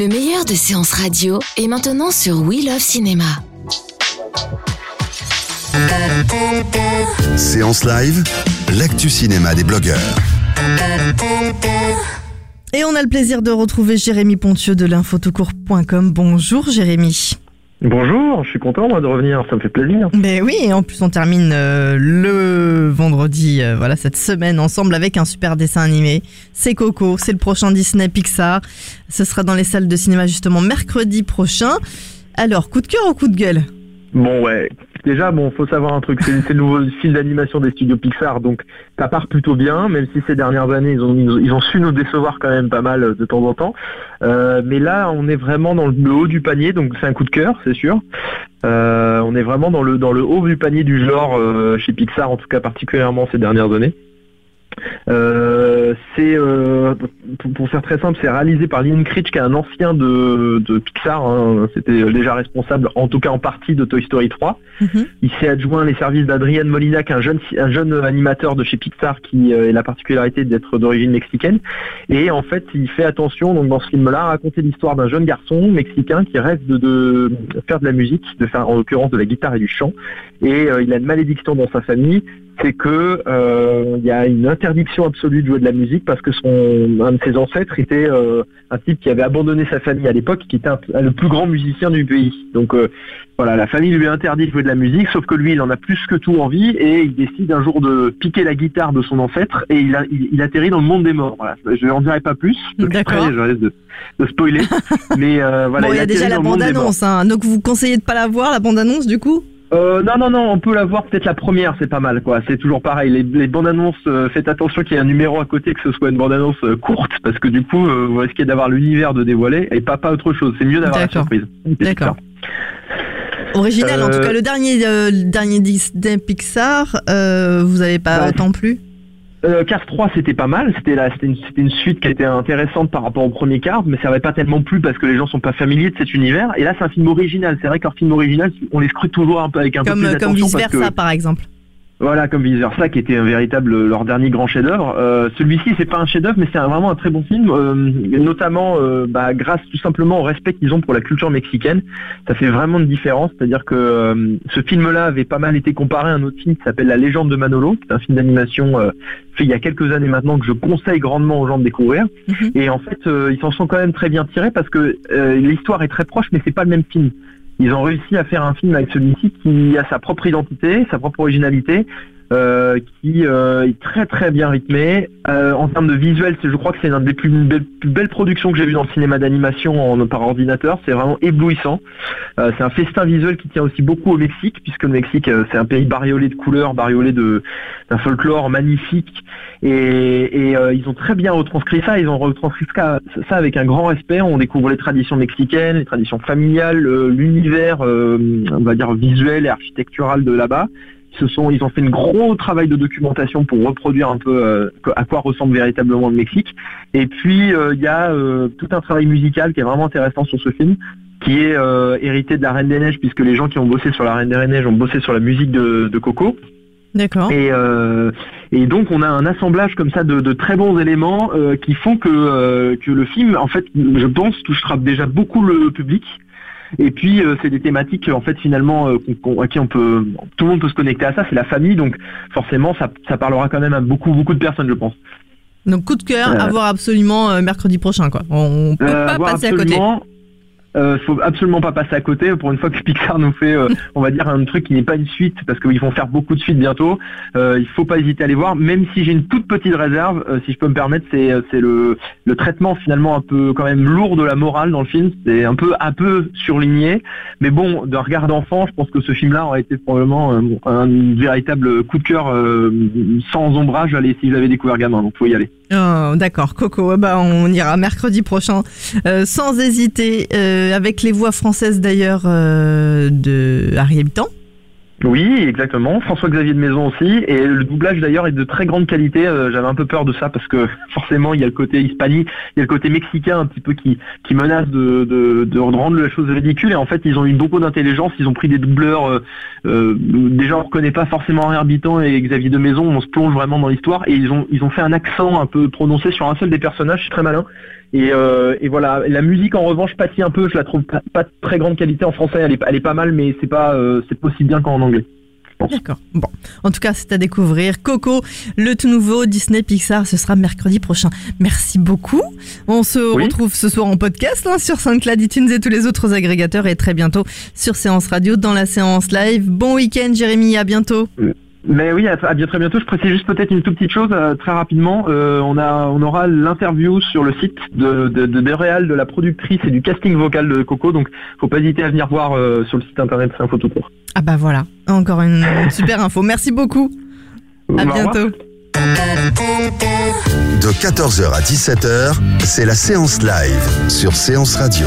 Le meilleur de séances radio est maintenant sur We Love Cinéma. Séance live, l'actu cinéma des blogueurs. Et on a le plaisir de retrouver Jérémy Pontieux de l'infotocourt.com. Bonjour Jérémy. Bonjour, je suis content moi de revenir, ça me fait plaisir. Ben oui, et en plus on termine euh, le vendredi, euh, voilà cette semaine ensemble avec un super dessin animé. C'est Coco, c'est le prochain Disney Pixar. Ce sera dans les salles de cinéma justement mercredi prochain. Alors, coup de cœur ou coup de gueule? Bon ouais, déjà bon, faut savoir un truc, c'est le nouveau film d'animation des studios Pixar, donc ça part plutôt bien, même si ces dernières années ils ont su nous décevoir quand même pas mal de temps en temps. Euh, mais là, on est vraiment dans le haut du panier, donc c'est un coup de cœur, c'est sûr. Euh, on est vraiment dans le dans le haut du panier du genre euh, chez Pixar, en tout cas particulièrement ces dernières années. Euh, c'est euh, pour, pour faire très simple, c'est réalisé par Lynn Critch, qui est un ancien de, de Pixar. hein. C'était déjà responsable, en tout cas en partie, de Toy Story 3. Mhm. Il s'est adjoint les services d'Adrian Molinac, un jeune, un jeune animateur de chez Pixar qui euh, a la particularité d'être d'origine mexicaine. Et en fait, il fait attention, donc dans ce film-là, à raconter l'histoire d'un jeune garçon mexicain qui rêve de, de faire de la musique, de faire en l'occurrence de la guitare et du chant. Et euh, il a une malédiction dans sa famille, c'est que euh, il y a une interdiction absolue de jouer de la musique parce que son un de ses ancêtres était euh, un type qui avait abandonné sa famille à l'époque, qui était un- le plus grand musicien du pays. Donc euh, voilà, la famille lui a interdit de jouer de la musique, sauf que lui, il en a plus que tout envie et il décide un jour de piquer la guitare de son ancêtre et il, a, il, il atterrit dans le monde des morts. Voilà, je n'en dirai pas plus. D'accord. Après, Je risque de, de spoiler, mais euh, voilà. Bon, il y a déjà la morts. bande-annonce, hein, donc vous conseillez de pas la voir, la bande-annonce du coup? Euh, non, non, non, on peut la voir peut-être la première, c'est pas mal, quoi. C'est toujours pareil. Les, les bandes annonces, euh, faites attention qu'il y ait un numéro à côté, que ce soit une bande annonce euh, courte, parce que du coup, euh, vous risquez d'avoir l'univers de dévoiler et pas pas autre chose. C'est mieux d'avoir la surprise. D'accord. Original, en tout cas le dernier, euh, dernier Disney Pixar, vous avez pas Bah, autant plu Euh, Cars 3, c'était pas mal. C'était la- c'était une, c'était une suite qui était intéressante par rapport au premier Cars, mais ça n'avait pas tellement plu parce que les gens sont pas familiers de cet univers. Et là, c'est un film original. C'est vrai qu'un film original, on les scrute toujours un peu avec un Comme, peu plus comme d'attention vice que- versa par exemple. Voilà, comme versa, qui était un véritable leur dernier grand chef-d'œuvre. Euh, Celui-ci, c'est pas un chef-d'œuvre, mais c'est vraiment un très bon film, euh, notamment euh, bah, grâce tout simplement au respect qu'ils ont pour la culture mexicaine. Ça fait vraiment une différence, c'est-à-dire que euh, ce film-là avait pas mal été comparé à un autre film qui s'appelle La Légende de Manolo, qui est un film d'animation euh, fait il y a quelques années maintenant que je conseille grandement aux gens de découvrir. Mhm. Et en fait, euh, ils s'en sont quand même très bien tirés parce que euh, l'histoire est très proche, mais c'est pas le même film. Ils ont réussi à faire un film avec celui-ci qui a sa propre identité, sa propre originalité, euh, qui euh, est très très bien rythmé. Euh, en termes de visuel, je crois que c'est une des plus belles, productions que j'ai vues dans le cinéma d'animation par ordinateur. C'est vraiment éblouissant. C'est un festin visuel qui tient aussi beaucoup au Mexique, puisque le Mexique c'est un pays bariolé de couleurs, bariolé d'un folklore magnifique. Et, ils ont très bien retranscrit ça. Ils ont retranscrit ça, ça avec un grand respect. On découvre les traditions mexicaines, les traditions familiales, l'univers, on va dire visuel et architectural de là-bas. Ils se sont, ils ont fait un gros travail de documentation pour reproduire un peu euh, à quoi ressemble véritablement le Mexique. Et puis euh, il y a euh, tout un travail musical qui est vraiment intéressant sur ce film, qui est hérité de la Reine des Neiges, puisque les gens qui ont bossé sur la Reine des Neiges ont bossé sur la musique de, de Coco. D'accord. Et, et donc on a un assemblage comme ça de, de très bons éléments qui font que, que le film, en fait, je pense, touchera déjà beaucoup le public. Et puis euh, c'est des thématiques en fait finalement euh, qu'on- qu'on- à qui on peut, tout le monde peut se connecter à ça. C'est la famille, donc forcément ça, ça parlera quand même à beaucoup beaucoup de personnes, je pense. Donc coup de cœur Euh, à voir absolument euh, mercredi prochain quoi. On peut Euh, pas passer à côté. Euh, faut absolument pas passer à côté. Pour une fois que Pixar nous fait, euh, on va dire, un truc qui n'est pas une suite, parce qu'ils vont faire beaucoup de suites bientôt. Euh, il faut pas hésiter à aller voir. Même si j'ai une toute petite réserve, euh, si je peux me permettre, c'est euh, c'est le le traitement finalement un peu quand même lourd de la morale dans le film. C'est un peu un peu surligné, mais bon, d'un regard d'enfant, je pense que ce film-là aurait été probablement un, un véritable coup de cœur sans ombrage. Allez, si je l'avais découvert gamin, donc faut y aller. Oh, D'accord, Coco, eh ben, on ira mercredi prochain euh, sans hésiter, euh, avec les voix françaises d'ailleurs euh, de Harry Habitant. Oui, exactement. François-Xavier de Maison aussi. Et le doublage d'ailleurs est de très grande qualité. Euh, J'avais un peu peur de ça parce que forcément il y a le côté hispanique, il y a le côté mexicain un petit peu qui, qui menace de, rendre la chose ridicule. Et en fait ils ont eu beaucoup d'intelligence. Ils ont pris des doubleurs. Euh, euh, déjà on reconnaît pas forcément Henri Habitant et Xavier de Maison. On se plonge vraiment dans l'histoire. Et ils ont, ils ont fait un accent un peu prononcé sur un seul des personnages. C'est très malin. Et, euh, et voilà, la musique en revanche pâtit un peu, je la trouve pas, pas de très grande qualité en français, elle est, elle est pas mal, mais c'est pas, euh, c'est aussi bien qu'en anglais. D'accord. Bon, en tout cas, c'est à découvrir. Coco, le tout nouveau Disney Pixar, ce sera mercredi prochain. Merci beaucoup. On se Oui. retrouve ce soir en podcast hein, sur SoundCloud, iTunes et tous les autres agrégateurs et très bientôt sur Séance Radio dans la séance live. Bon week-end, Jérémy. À bientôt. Mais oui, à, à bien très bientôt. Je précise juste peut-être une toute petite chose euh, très rapidement. Euh, on a, on aura l'interview sur le site de de, de, de Réal, de la productrice et du casting vocal de Coco. Donc, faut pas hésiter à venir voir euh, sur le site internet C'est Info tout court. Ah bah voilà, encore une super info. Merci beaucoup. À bientôt. De 14h à 17h, c'est la séance live sur Séance Radio.